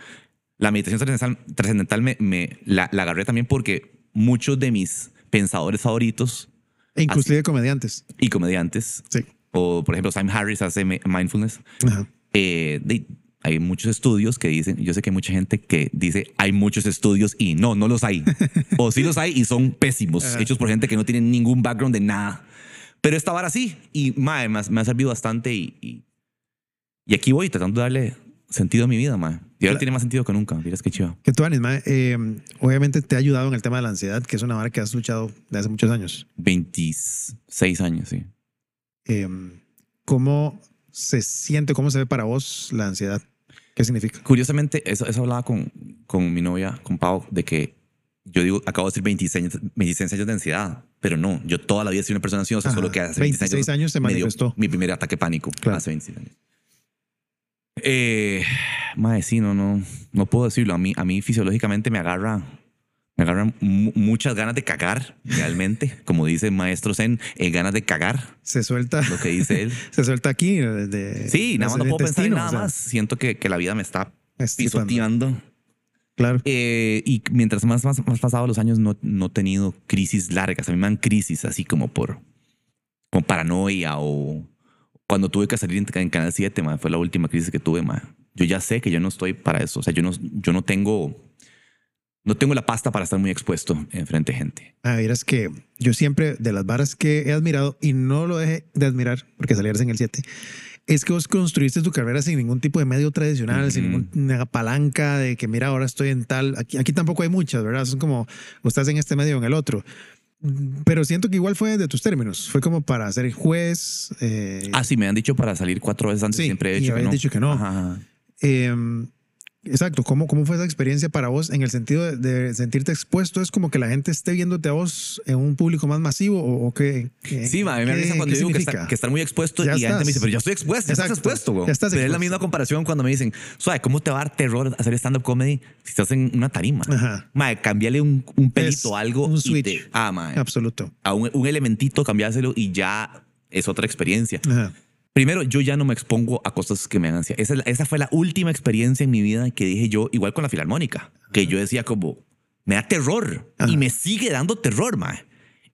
La meditación trascendental, trascendental me, me- la, la agarré también porque muchos de mis pensadores favoritos E inclusive comediantes. y comediantes, Sí. o por ejemplo Sam Harris hace mi- mindfulness, Ajá. eh, de- hay muchos estudios que dicen, yo sé que hay mucha gente que dice hay muchos estudios y no, no los hay. o sí los hay y son pésimos, Ajá. hechos por gente que no tiene ningún background de nada. Pero esta vara sí, y mae, me, ha, me ha servido bastante y, y, y aquí voy tratando de darle sentido a mi vida, mae. Y ahora tiene más sentido que nunca, dirás que chido. Que tú, Anis, mae, eh, obviamente te ha ayudado en el tema de la ansiedad, que es una vara que has luchado de hace muchos años. 26 años, sí. Eh, ¿Cómo se siente, cómo se ve para vos la ansiedad? ¿Qué significa? Curiosamente, eso, eso hablaba con, con mi novia, con Pau, de que yo digo, acabo de decir 26, años- 26 años de ansiedad, pero no, yo toda la vida sido una persona ansiosa, Ajá. solo que hace 26 años se me dio manifestó. mi primer ataque pánico Claro. hace 26 años. Eh, mae, sí, no, no, no puedo decirlo. A mí, a mí fisiológicamente me agarra, me agarran mu- muchas ganas de cagar, realmente. Como dice maestro Zen, eh, ganas de cagar, Se suelta, lo que dice él. se suelta aquí. eh, De, Sí, nada más no puedo pensar en nada o sea, más. Siento que, que la vida me está estipando. pisoteando. Claro. Eh, y mientras más, más, más pasados los años, no, no he tenido crisis largas. A mí me dan crisis así como por paranoia o cuando tuve que salir en, Canal 7, ma, fue la última crisis que tuve. ma. Yo ya sé que yo no estoy para eso. O sea, yo no, yo no tengo no tengo la pasta para estar muy expuesto en frente de gente. A ver, es que yo siempre, de las varas que he admirado, y no lo dejé de admirar porque salieras en el 7, es que vos construiste tu carrera sin ningún tipo de medio tradicional, sin Ujú. ninguna palanca de que, mira, ahora estoy en tal. Aquí, aquí tampoco hay muchas, ¿verdad? Son como, o estás en este medio o en el otro. Pero siento que igual fue de tus términos. Fue como para ser juez. eh, Ah, sí, me han dicho para salir cuatro veces antes. Sí, siempre he y dicho que habías no. dicho que no. Ajá. Eh, exacto, ¿Cómo, ¿cómo fue esa experiencia para vos en el sentido de, de sentirte expuesto? ¿Es como que la gente esté viéndote a vos en un público más masivo o, o qué? qué- Sí, ma, a mí me risa cuando qué digo que, está- que estar muy expuesto Ya y la gente me dice, pero ya estoy expuesto, ya estás expuesto, güey. Pero es la expuesto. misma comparación cuando me dicen, suave, ¿cómo te va a dar terror hacer stand-up comedy si estás en una tarima? Ajá. Mae, cambiarle un, un pelito, Es algo. un switch. te- ah, mae. Absoluto. A un, un elementito, cambiárselo y ya es otra experiencia. Ajá. Primero, yo ya no me expongo a cosas que me dan ansiedad. Esa, fue la última experiencia en mi vida que dije yo, igual con la filarmónica, que yo decía como, me da terror Ajá. y me sigue dando terror, mae.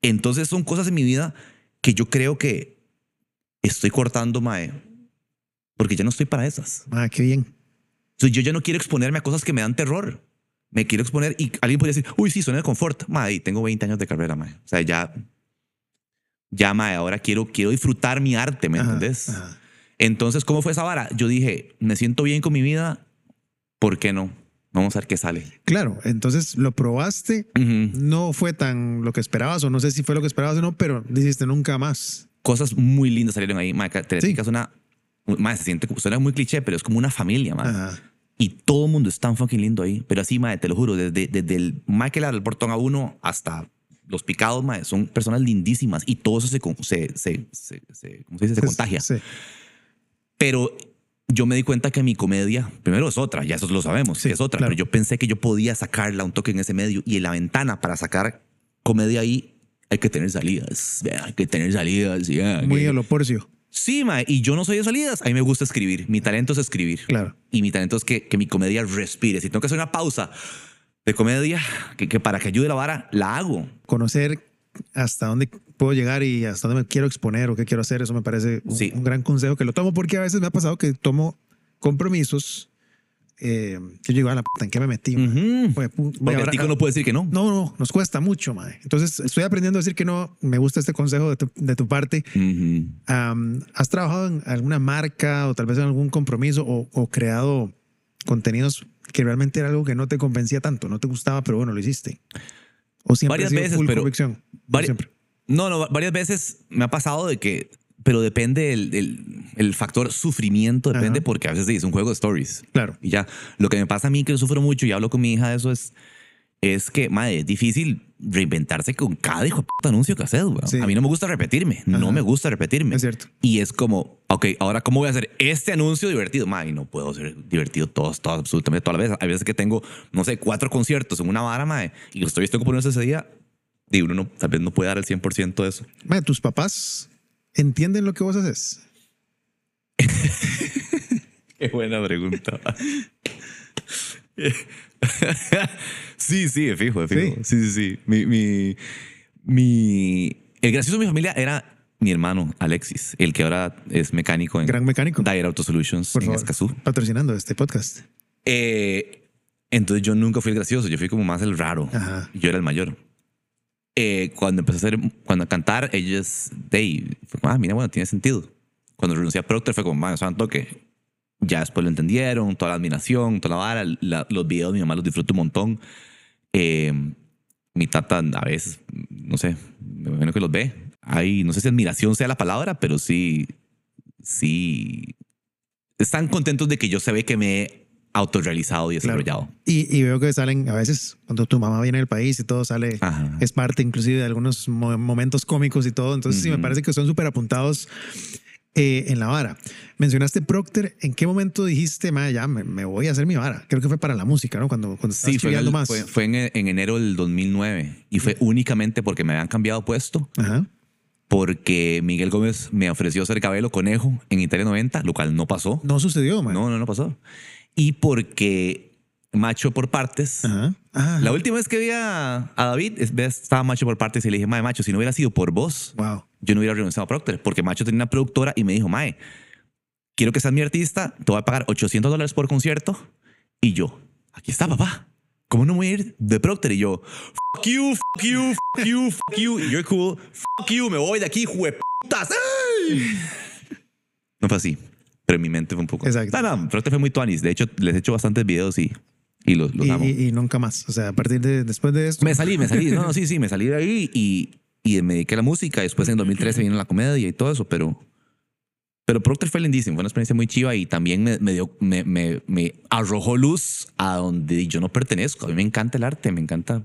Entonces son cosas en mi vida que yo creo que estoy cortando, mae, porque ya no estoy para esas. Ah, qué bien. Entonces yo ya no quiero exponerme a cosas que me dan terror. Me quiero exponer y alguien podría decir, uy, sí, zona de confort. Mae, tengo 20 años de carrera, mae. O sea, ya, ya, mae, ahora quiero, quiero disfrutar mi arte, ¿me entendés? Entonces, ¿cómo fue esa vara? Yo dije, me siento bien con mi vida, ¿por qué no? Vamos a ver qué sale. Claro, entonces lo probaste, no fue tan lo que esperabas o no sé si fue lo que esperabas o no, pero dijiste nunca más. Cosas muy lindas salieron ahí. Mae, Teletica es una... Mae, se siente, suena muy cliché, pero es como una familia, mae. Ajá. Y todo el mundo es tan fucking lindo ahí. Pero así, mae, te lo juro, desde, desde el mae que le el portón a uno hasta los picados, mae, son personas lindísimas. Y todo eso se, se, se, se, se- ¿cómo se dice? Se contagia. Sí. Pero yo me di cuenta que mi comedia, primero es otra, ya eso lo sabemos, Sí, es otra, claro. pero yo pensé que yo podía sacarla un toque en ese medio y en la ventana para sacar comedia ahí hay que tener salidas, hay que tener salidas. ya, Muy que- a lo porcio. Sí, mae, y yo no soy de salidas, a mí me gusta escribir, mi talento es escribir. Claro. Y mi talento es que, que mi comedia respire. Si tengo que hacer una pausa de comedia, que, que para que ayude la vara, la hago. Conocer hasta dónde puedo llegar y hasta dónde me quiero exponer o qué quiero hacer, eso me parece un, Sí. un gran consejo que lo tomo porque a veces me ha pasado que tomo compromisos eh, que yo digo, a la puta, ¿en qué me metí? pu- Porque ahora- el tico no puede decir que no. No, no, nos cuesta mucho, mae. Entonces, estoy aprendiendo a decir que no. Me gusta este consejo de tu, de tu parte. ¿Has trabajado en alguna marca o tal vez en algún compromiso o, o creado contenidos que realmente era algo que no te convencía tanto, no te gustaba, pero bueno, lo hiciste? ¿O siempre Varias veces, full pero convicción? No vari- siempre. No, no, varias veces me ha pasado de que, pero depende el, el- el factor sufrimiento, depende Ajá. porque a veces sí, es un juego de stories. Claro. Y ya, lo que me pasa a mí que yo sufro mucho y hablo con mi hija de eso es, es que, madre, es difícil reinventarse con cada hijo de puta anuncio que haces. Sí. A mí no me gusta repetirme, no me gusta repetirme. Es cierto. Y es como, ok, ahora, ¿cómo voy a hacer este anuncio divertido? Madre, no puedo ser divertido todos, todos, absolutamente todas las veces. Hay veces que tengo, no sé, cuatro conciertos en una vara, madre, y estoy que ponerse ese día, y uno no, tal vez no puede dar el 100% de eso. Mae, tus papás entienden lo que vos haces. Qué buena pregunta. sí, sí, de fijo, de fijo. Sí, sí, sí. Mi, mi, mi- el gracioso de mi familia era mi hermano, Alexis, el que ahora es mecánico en Gran mecánico. Dyer Auto Solutions Por en favor, Escazú. patrocinando este podcast. Eh, entonces yo nunca fui el gracioso, yo fui como más el raro. Ajá. Yo era el mayor. Eh, cuando empecé a hacer, cuando a cantar, ellos, they, fue como, ah, mira, bueno, tiene sentido. Cuando renuncié a Procter fue como, man, santo que ya después lo entendieron, toda la admiración, toda la vara, la- los videos, mi mamá los disfruta un montón. Eh, mi tata a veces, no sé, me imagino que los ve. Hay, no sé si admiración sea la palabra, pero sí, sí, están contentos de que yo se ve que me he autorrealizado y Claro. desarrollado. Y, y veo que salen a veces cuando tu mamá viene del país y todo sale, Ajá. es parte inclusive de algunos mo- momentos cómicos y todo. Entonces sí me parece que son súper apuntados eh, en la vara. Mencionaste Procter. ¿En qué momento dijiste, ya me, me voy a hacer mi vara? Creo que fue para la música, ¿no? Cuando, cuando Sí, fue, el- más. fue, fue en, en enero del 2009 y fue únicamente porque me habían cambiado puesto, Ajá. porque Miguel Gómez me ofreció ser Cabello Conejo en Italia 90, lo cual no pasó. No sucedió, man. No, no, no pasó. Y porque Macho por partes. Ajá. Ah, La última vez que vi a, a David, estaba Macho por partes y le dije, Macho, si no hubiera sido por vos, wow. Yo no hubiera renunciado a Procter, porque Macho tenía una productora y me dijo, Mae, quiero que seas mi artista, te voy a pagar 800 dólares por concierto. Y yo, aquí está, papá. ¿Cómo no voy a ir de Procter? Y yo, fuck you, fuck you, fuck you, fuck you. You're cool, fuck you, me voy de aquí, jueputas. No fue así, pero en mi mente fue un poco. Exacto. No, no, Procter fue muy tuanis. De hecho, les he hecho bastantes videos y, y los, los Y, amo. y- y nunca más. O sea, a partir de después de esto. Me salí, me salí. No, no, sí, sí, me salí de ahí y, y me dediqué a la música. Después en 2013 vino la comedia y todo eso, pero, pero Procter fue lindísimo. Fue una experiencia muy chiva y también me, me dio, me, me, arrojó luz a donde yo no pertenezco. A mí me encanta el arte, me encanta.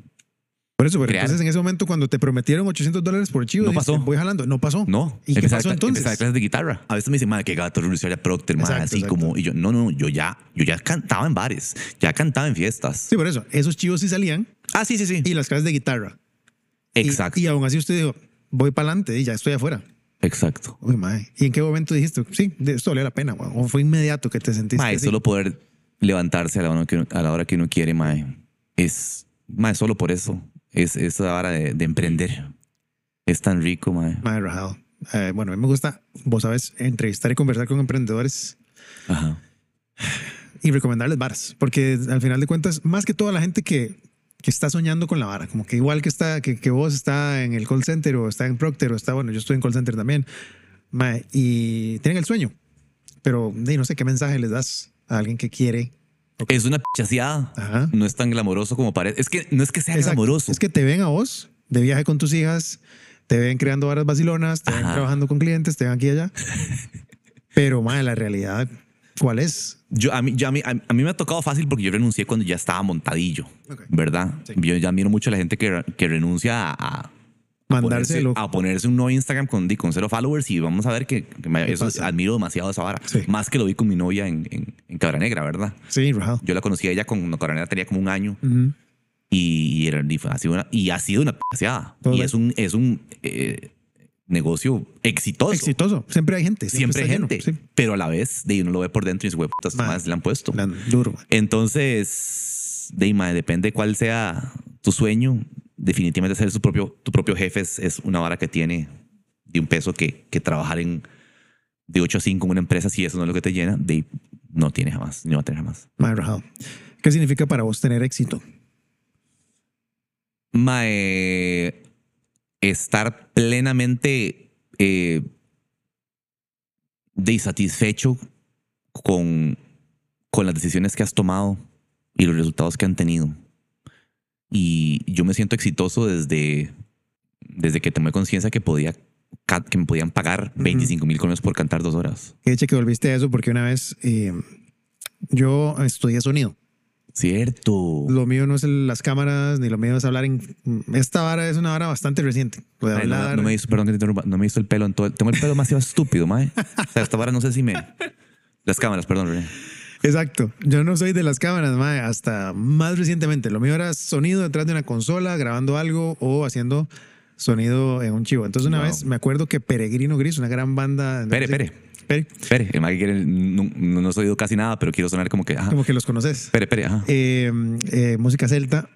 Por eso, pero crear. entonces en ese momento cuando te prometieron 800 dólares por chivo, No pasó. voy jalando. No pasó. No. ¿Y qué Empecé a- pasó entonces? Empecé a clases de guitarra. A veces me dicen, madre, qué gato renunciar a Procter, madre, Exacto, así exacto. como. Y yo, no, no, yo ya, yo ya cantaba en bares, ya cantaba en fiestas. Sí, por eso. Esos chivos sí salían Ah, sí, sí, sí. y las clases de guitarra. Exacto. Y, aún así usted dijo, voy para adelante y ya estoy afuera. Exacto. Uy, mae. ¿Y en qué momento dijiste, sí, esto valió la pena? weón? ¿O fue inmediato que te sentiste Mae, así? solo poder levantarse a la hora que uno, a la hora que uno quiere, mae, es, mae, solo por eso, es esa hora de, de emprender. Es tan rico, mae. Mae, rajado. Eh, bueno, a mí me gusta, vos sabes, entrevistar y conversar con emprendedores Ajá. y recomendarles varas. Porque al final de cuentas, más que toda la gente que, que está soñando con la vara, como que igual que está, que, que vos está en el call center o está en Procter o está, bueno, yo estoy en call center también, mae, y tienen el sueño. Pero no sé qué mensaje les das a alguien que quiere. Es una pichaseada. No es tan glamoroso como parece. Es que no es que sea Exacto. glamoroso. Es que te ven a vos de viaje con tus hijas, te ven creando varas vacilonas, te ven Ajá. trabajando con clientes, te ven aquí y allá. Pero, mae, la realidad, ¿cuál es? Yo, a, mí, yo- a, mí, a, mí me ha tocado fácil porque yo renuncié cuando ya estaba montadillo. ¿verdad? Sí. Yo ya admiro mucho a la gente que, que renuncia a, a ponerse, a ponerse un nuevo Instagram con, con cero followers y vamos a ver que, que me- ¿Qué eso, admiro demasiado esa vara. Sí. Más que lo vi con mi novia en, en, en Cabra Negra, ¿verdad? Sí, rajado. Yo la conocí a ella cuando Cabra Negra tenía como un año Ujú. y, era, y fue- ha sido una, y ha sido una Y es un, es un eh, negocio exitoso. Exitoso. Siempre hay gente. Siempre hay gente. lleno. Sí. Pero a la vez, de uno lo ve por dentro y dice, "Hue putas, Man. más le han puesto. Duro. mae. Entonces, de mae, depende cuál sea tu sueño. Definitivamente ser su propio, tu propio jefe es, es una vara que tiene de un peso que, que trabajar en de 8 a 5 en una empresa, si eso no es lo que te llena, de, no tiene jamás, no va a tener jamás. Mae. ¿Qué significa para vos tener éxito? Mae, estar plenamente eh, desatisfecho con, con las decisiones que has tomado y los resultados que han tenido. Y yo me siento exitoso desde, desde que tomé conciencia que, podía, que me podían pagar 25 mil colones por cantar dos horas. Qué hecho que volviste a eso porque una vez eh, yo estudié sonido. Cierto. Lo mío no es el- las cámaras, ni lo mío es hablar en... Esta vara es una vara bastante reciente. Lo de Ay, no, hablar- no me hizo, perdón que te interrumpa, no me hizo el pelo en todo. Tengo el pelo demasiado estúpido, mae. O sea, esta vara no sé si me. Las cámaras, perdón. Exacto. Yo no soy de las cámaras, mae, hasta más recientemente. Lo mío era sonido detrás de una consola, grabando algo o haciendo sonido en un chivo. Entonces una Wow. vez me acuerdo que Peregrino Gris, una gran banda... Pere, pere. Pere. Espere, el mae quiere. No, no, he oído casi nada, pero quiero sonar como que. Ajá. Como que los conoces. Espere, espere, ajá. Eh, eh, música celta.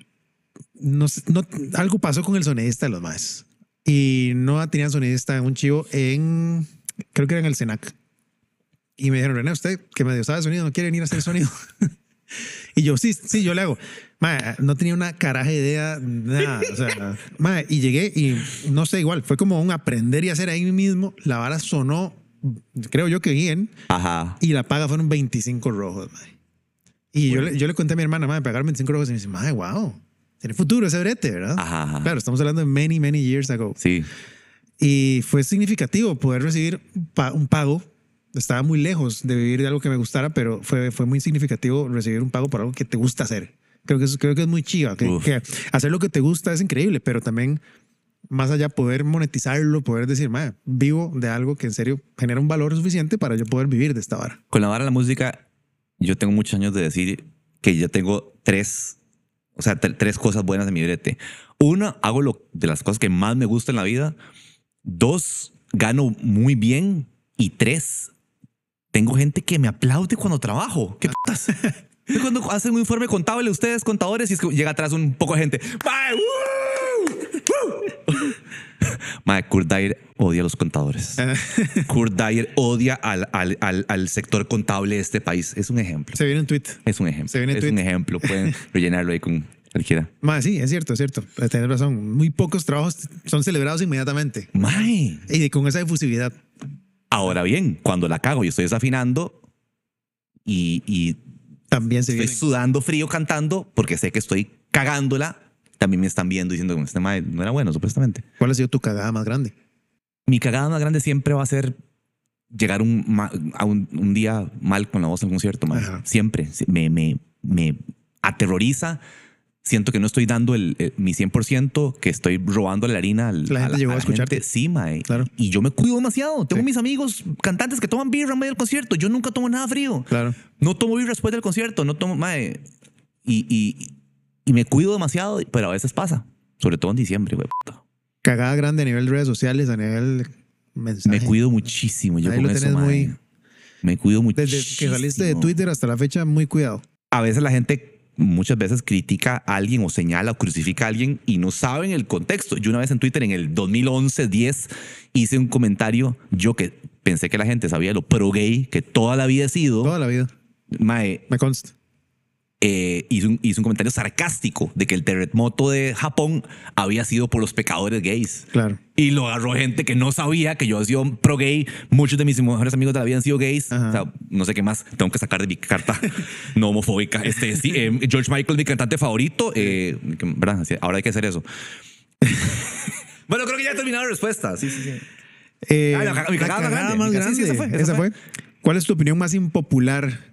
No, no- algo pasó con el sonidista de los más. Y no tenían sonidista en un chivo en, creo que era en el Senac. Y me dijeron, René, usted que medio sabe sonido, ¿no quiere venir a hacer sonido? y yo, sí, sí, yo le hago. No tenía una caraja de idea, nada. O sea, y llegué y no sé, igual, fue como un aprender y hacer ahí mismo. La vara sonó, creo yo que bien, Ajá. y la paga fueron 25 rojos, mae. Y yo, le, yo le conté a mi hermana, madre, pagar 25 rojos. Y me dice, madre, wow. Tiene futuro ese brete, ¿verdad? Ajá, ajá. Claro, estamos hablando de many, many years ago. Sí. Y fue significativo poder recibir un pago. Estaba muy lejos de vivir de algo que me gustara, pero fue, fue muy significativo recibir un pago por algo que te gusta hacer. Creo que, es, creo que es muy chiva. Que, que hacer lo que te gusta es increíble, pero también más allá poder monetizarlo, poder decir, madre, vivo de algo que en serio genera un valor suficiente para yo poder vivir de esta vara. Con la vara de la música, yo tengo muchos años de decir que yo tengo tres, o sea, tre- tres cosas buenas de mi brete. Una, hago lo de las cosas que más me gustan en la vida. Dos, gano muy bien. Y tres, tengo gente que me aplaude cuando trabajo. ¿Qué putas? Es Cuando hacen un informe contable, ustedes contadores, y es que llega atrás un poco de gente. ¡Mae, woo! Mae, Kurt Dyer odia a los contadores. Kurt Dyer odia al, al, al, al sector contable de este país. Es un ejemplo. Se viene un tweet. Es un ejemplo. Se viene es tweet. un ejemplo. Pueden rellenarlo ahí con cualquiera. Más sí, es cierto, es cierto. Eh, Tienes razón. Muy pocos trabajos son celebrados inmediatamente. Mae. Y con esa efusividad. Ahora bien, cuando la cago y estoy desafinando y, y También se estoy viene. sudando frío cantando porque sé que estoy cagándola, también me están viendo diciendo que este mae no era bueno, supuestamente. ¿Cuál ha sido tu cagada más grande? Mi cagada más grande siempre va a ser llegar un, a un, un día mal con la voz en el concierto, mae. Siempre. Me, me, me aterroriza. Siento que no estoy dando el, el- mi 100%, que estoy robando la harina al, La gente llegó a escucharte. gente. Sí, mae. Claro. Y yo me cuido demasiado. Tengo Sí. mis amigos cantantes que toman birra en medio del concierto. Yo nunca tomo nada frío. Claro. No tomo birra después del concierto. No tomo, mae. Y, y, y me cuido demasiado, pero a veces pasa. Sobre todo en diciembre, güey. Cagada grande a nivel de redes sociales, a nivel mensaje. Me cuido muchísimo yo Ahí con lo eso, muy- Me cuido muchísimo. Desde que saliste de Twitter hasta la fecha, muy cuidado. A veces la gente muchas veces critica a alguien o señala o crucifica a alguien y no saben el contexto. Yo una vez en Twitter en el 2011, 10 hice un comentario yo que pensé que la gente sabía lo pro gay que toda la vida he sido. Toda la vida. Mae, Me consta. Eh, hizo, un, hizo un comentario sarcástico de que el terremoto de Japón había sido por los pecadores gays. Claro. Y lo agarró gente que no sabía que yo he sido pro gay. Muchos de mis mejores amigos la han sido gays. Ajá. O sea, no sé qué más tengo que sacar de mi carta no homofóbica. Este, sí, eh, George Michael, mi cantante favorito. eh, ¿verdad? Ahora hay que hacer eso. bueno, creo que ya he terminado la respuesta. Sí, sí, sí. Eh, Ah, la- mi cagada más grande. Sí, sí, esa fue, esa Esa fue. fue. ¿Cuál es tu opinión más impopular?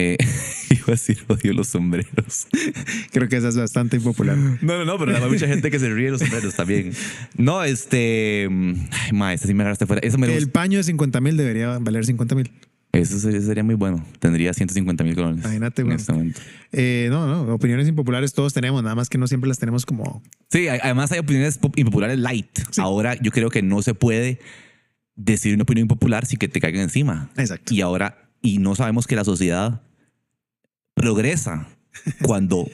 Eh, iba a decir odio los sombreros. Creo que esa es bastante impopular. No, no, no, pero hay mucha gente que se ríe de los sombreros también. No, este. Ay, ma, este sí me agarraste fuera. Eso me El paño de 50 mil debería valer 50 mil. Eso sería, sería muy bueno. Tendría 150 mil colones. Imagínate, güey. este momento. Eh, no, no, opiniones impopulares todos tenemos, nada más que no siempre las tenemos como... Sí, además hay opiniones pop- impopulares light. Ahora yo creo que no se puede decir una opinión impopular sin que te caigan encima. Exacto. Y ahora, y no sabemos que la sociedad progresa cuando,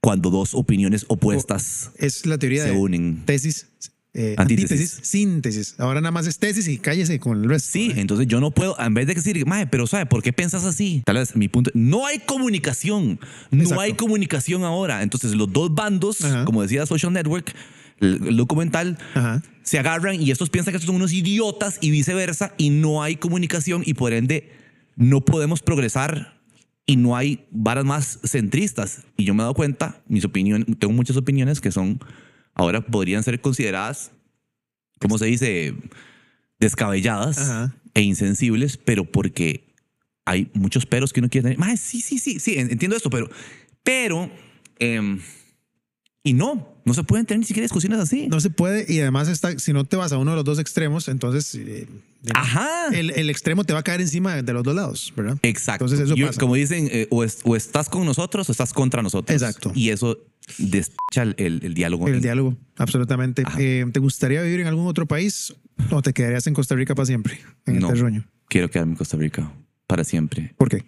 cuando dos opiniones opuestas Es la teoría se de unen. tesis, eh, Antítesis. antítesis, síntesis. Ahora nada más es tesis y cállese con el resto. Sí, entonces yo no puedo, en vez de decir, mae, pero ¿sabe por qué piensas así? Tal vez mi punto, no hay comunicación, no Exacto. hay comunicación ahora. Entonces los dos bandos, Ajá. como decía Social Network, el, el documental, Ajá. se agarran y estos piensan que estos son unos idiotas y viceversa y no hay comunicación y por ende no podemos progresar y no hay varas más centristas. Y yo me he dado cuenta, mis opiniones, tengo muchas opiniones que son, ahora podrían ser consideradas, ¿cómo se dice? Descabelladas Ajá. e insensibles, pero porque hay muchos peros que uno quiere tener. Sí, sí, sí, sí, en- entiendo esto, pero, Pero, em, y no, no se pueden tener ni siquiera discusiones así. No se puede y además está, si no te vas a uno de los dos extremos, entonces eh, Ajá. el, el extremo te va a caer encima de los dos lados, ¿verdad? Exacto. Entonces eso pasa. Como dicen, eh, o, es- o estás con nosotros o estás contra nosotros. Exacto. Y eso despecha el, el- el diálogo. El diálogo, absolutamente. Eh, ¿Te gustaría vivir en algún otro país o te quedarías en Costa Rica para siempre? En No. este. Quiero quedarme en Costa Rica para siempre. ¿Por qué?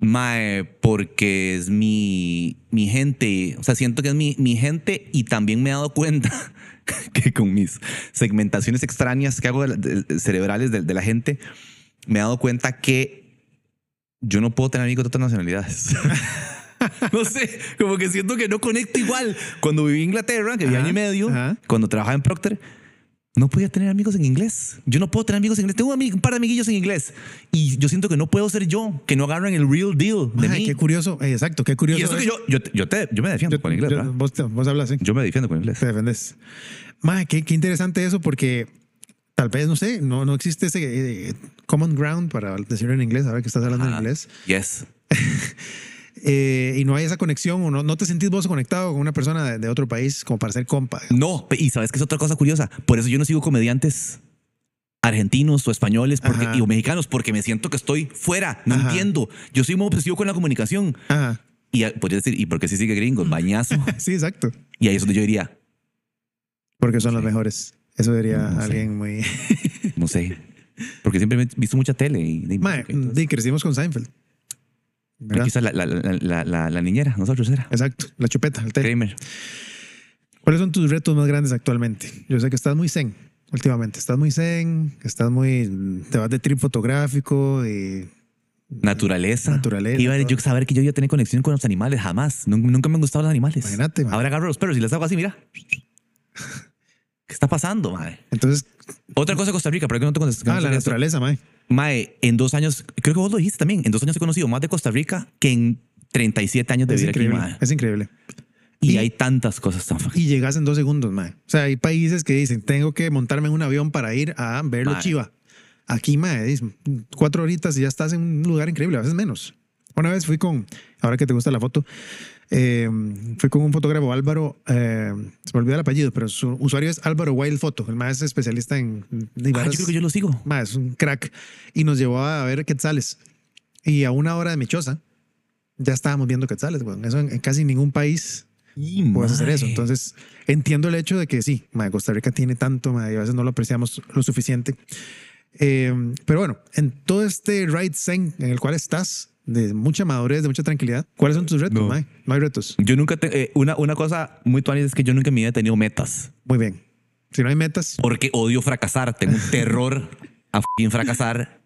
Mae, porque es mi, mi gente, o sea, siento que es mi, mi gente y también me he dado cuenta que con mis segmentaciones extrañas que hago de la- de- cerebrales de, de la gente, me he dado cuenta que yo no puedo tener amigos de otras nacionalidades. no sé, como que siento que no conecto igual. Cuando viví en Inglaterra, que viví año y medio, ajá. cuando trabajaba en Procter, no podía tener amigos en inglés. Yo no puedo tener amigos en inglés. Tengo un, par de amiguillos en inglés. Y yo siento que no puedo ser yo, que no agarran el real deal de Ay, mí. qué curioso. Eh, exacto, qué curioso. y eso que yo, yo, yo, te- yo me defiendo con inglés, vos, te- vos hablas, ¿eh? Yo me defiendo con inglés. Te defendes. Mae, qué, qué interesante eso porque tal vez, no sé, no, no existe ese eh, common ground para decirlo en inglés, ahora que estás hablando en inglés. Yes. Eh, y no hay esa conexión o no, no te sentís vos conectado con una persona de, de otro país como para ser compa. No, y sabes que es otra cosa curiosa. Por eso yo no sigo comediantes argentinos o españoles porque, y, o mexicanos porque me siento que estoy fuera, no Ajá. entiendo. Yo soy muy obsesivo con la comunicación. Ajá. Y podría decir, ¿y por qué si sigue gringos? Bañazo. Sí, exacto. y ahí es donde yo diría, Porque son Sí. los mejores. Eso diría No sé. alguien muy... no sé. Porque siempre he visto mucha tele. Y, y- entonces- sí, crecimos con Seinfeld. Aquí está la, la, la, la, niñera, nosotros era. Exacto, la chupeta, el té. Kramer. ¿Cuáles son tus retos más grandes actualmente? Yo sé que estás muy zen últimamente. Estás muy zen, estás muy... Te vas de trip fotográfico y... Naturaleza. Naturaleza, Iba yo saber que yo iba a tener conexión con los animales, jamás. Nun- Nunca me han gustado los animales. Imagínate, man. Ahora agarro los perros y les hago así, mira. ¿Qué está pasando, mae? Entonces, Otra cosa de Costa Rica, pero que no te contesté. ah, la naturaleza, mae. Mae, en dos años, creo que vos lo dijiste también, en dos años he conocido más de Costa Rica que en 37 años de Es aquí, increíble, mae. es increíble. Y, y- hay tantas cosas tan Y llegas en dos segundos, mae. O sea, hay países que dicen, tengo que montarme en un avión para ir a verlo Mae. chiva. Aquí, mae, cuatro horitas y ya estás en un lugar increíble, a veces menos. Una vez fui con, ahora que te gusta la foto, eh, fui con un fotógrafo, Álvaro, eh, se me olvidó el apellido, pero su usuario es Álvaro Wild Photo. El es especialista en... en Ah, yo creo que yo lo sigo. Es un crack. Y nos llevó a ver quetzales. Y a una hora de Michosa, ya estábamos viendo quetzales, weón. Eso en, en casi ningún país puedes hacer eso. Entonces, entiendo el hecho de que sí, Costa Rica tiene tanto, y a veces no lo apreciamos lo suficiente. Eh, pero bueno, en todo este ride zen en el cual estás, de mucha madurez, de mucha tranquilidad, ¿cuáles son tus retos, No. mae? No hay retos. Yo nunca, eh, una, una cosa muy tuanis es que yo nunca en mi vida he tenido metas. Muy bien. Si no hay metas, Porque odio fracasar. Tengo un terror a fracasar.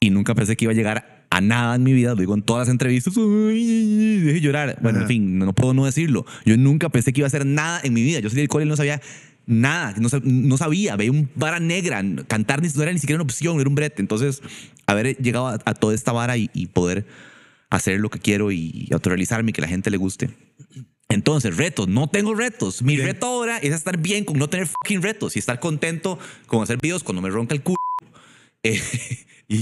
Y nunca pensé que iba a llegar a nada en mi vida. Lo digo en todas las entrevistas. Ay, Deje llorar. Bueno, en Ajá. fin, no puedo no decirlo. Yo nunca pensé que iba a hacer nada en mi vida. Yo salí del cole y no sabía nada. No, sab- no sabía. Veía un vara negra. Cantar no era ni siquiera una opción, era un brete. Entonces, haber llegado a, a toda esta vara y, y poder hacer lo que quiero y autorrealizarme y que la gente le guste. Entonces, retos, no tengo retos. Mi reto ahora es estar bien con no tener fucking retos y estar contento con hacer videos cuando me ronca el culo. Eh, y,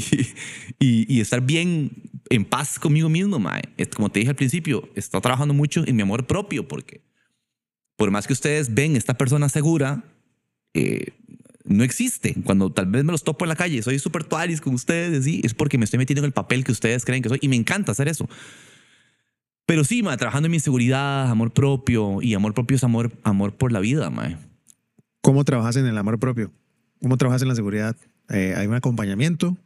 y- y estar bien en paz conmigo mismo, mae. Como te dije al principio, estoy trabajando mucho en mi amor propio porque por más que ustedes ven esta persona segura, eh, no existe. Cuando tal vez me los topo en la calle, soy súper tuaris con ustedes, ¿sí? es porque me estoy metiendo en el papel que ustedes creen que soy y me encanta hacer eso. Pero sí, mae, trabajando en mi seguridad, amor propio y amor propio es amor, amor por la vida, mae. ¿cómo trabajas en el amor propio? ¿Cómo trabajas en la seguridad? Eh, ¿Hay un acompañamiento?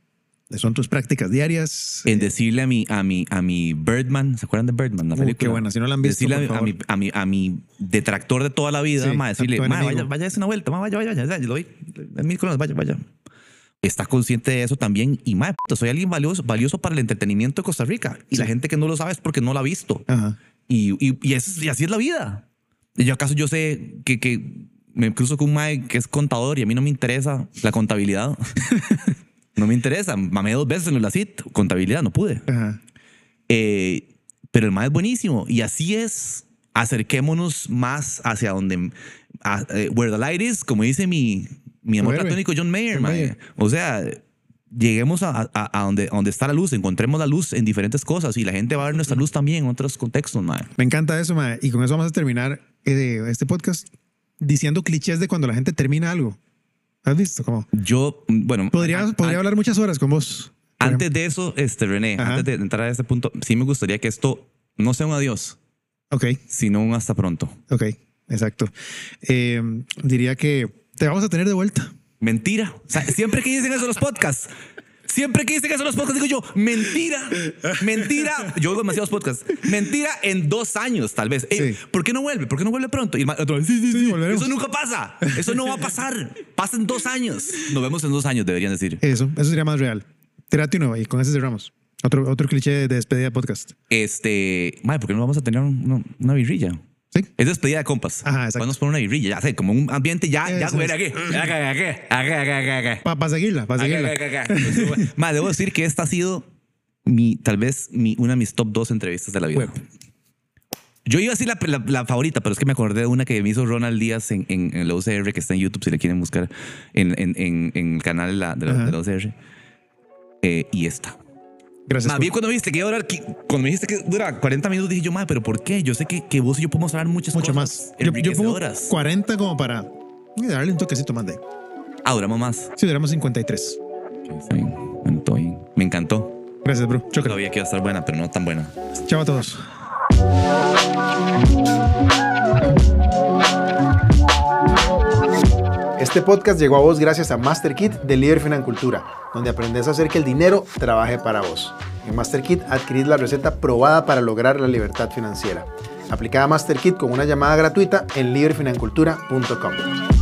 ¿Son tus prácticas diarias? En Eh, decirle a mi, a mi, a mi Birdman, ¿se acuerdan de Birdman? La Uh, película. qué buena, si no la han visto, Decirle por a, mi, a, mi, a mi detractor de toda la vida, Sí, ma, decirle, ma, vaya, vaya, es una vuelta, ma, vaya, vaya, vaya, vaya, lo en mil coronas, vaya, vaya. Está consciente de eso también y, ma, soy alguien valioso, valioso para el entretenimiento de Costa Rica. Y la gente que no lo sabe es porque no lo ha visto. Ajá. Y, y, y, eso- y así es la vida. Y yo acaso yo sé que, que me cruzo con un mae que es contador y a mí no me interesa la contabilidad. No me interesa. Mamé dos veces en la CIT, contabilidad, no pude. Ajá. Eh, pero el mae es buenísimo. Y así es. Acerquémonos más hacia donde. a- eh, where the light is, como dice mi, mi amor platónico John Mayer, John. Mayer. O sea, lleguemos a, a- a donde, a donde está la luz, encontremos la luz en diferentes cosas y la gente va a ver nuestra luz también en otros contextos, mae. Me encanta eso, mae. Y con eso vamos a terminar eh, este podcast diciendo clichés de cuando la gente termina algo. ¿Has visto? Como, Yo, bueno, podría, an- podría an- hablar muchas horas con vos. antes de eso, este, René, Ajá. antes de entrar a este punto, sí me gustaría que esto no sea un adiós, Ok, sino un hasta pronto. ok, exacto. Eh, diría que te vamos a tener de vuelta. Mentira. O sea, siempre que dicen eso los podcasts, siempre que dicen eso los podcasts, digo yo, mentira, mentira. Yo oigo demasiados podcasts. Mentira en dos años, tal vez. Ey, Sí. ¿Por qué no vuelve? ¿Por qué no vuelve pronto? Y el otro, sí, sí, sí. Eso nunca pasa. Eso no va a pasar. Pasa en dos años. Nos vemos en dos años, deberían decir. Eso, eso sería más real. Tírate uno y con ese cerramos. Otro, otro cliché de despedida de podcast. Este, madre, ¿por qué no vamos a tener un- una birrilla? ¿Sí? Es despedida de compas. Ajá, exacto. Podemos poner una birrilla, ya sé, como un ambiente ya, ya, güey, aquí. Para seguirla, para seguirla. Acá, acá, acá. Ma, debo decir que esta ha sido mi, tal vez mi, una de mis top dos entrevistas de la vida. Yo iba a decir la, la- la favorita, pero es que me acordé de una que me hizo Ronald Díaz en, en, en la UCR, que está en YouTube, si le quieren buscar, en, en, en, en el canal de la, de la, Ajá. de la UCR. Eh, y esta. Gracias. Más por- bien cuando me dijiste que iba a durar, cuando me dijiste que dura 40 minutos, dije yo, ma, pero ¿por qué? Yo sé que, que vos y yo podemos hablar muchas mucho más. cosas Yo, yo pongo enriquecedoras. 40 como para darle un toquecito más de. Ah, duramos más. Sí, duramos 53. Ok, está bien. Bueno, todo bien. Me encantó. Gracias, bro. Yo sabía que iba a estar buena, pero no tan buena. Chao a todos. Este podcast llegó a vos gracias a MasterKit de Líder Financultura, donde aprendes a hacer que el dinero trabaje para vos. En MasterKit adquirís la receta probada para lograr la libertad financiera. Aplica a MasterKit con una llamada gratuita en líderfinancultura.com.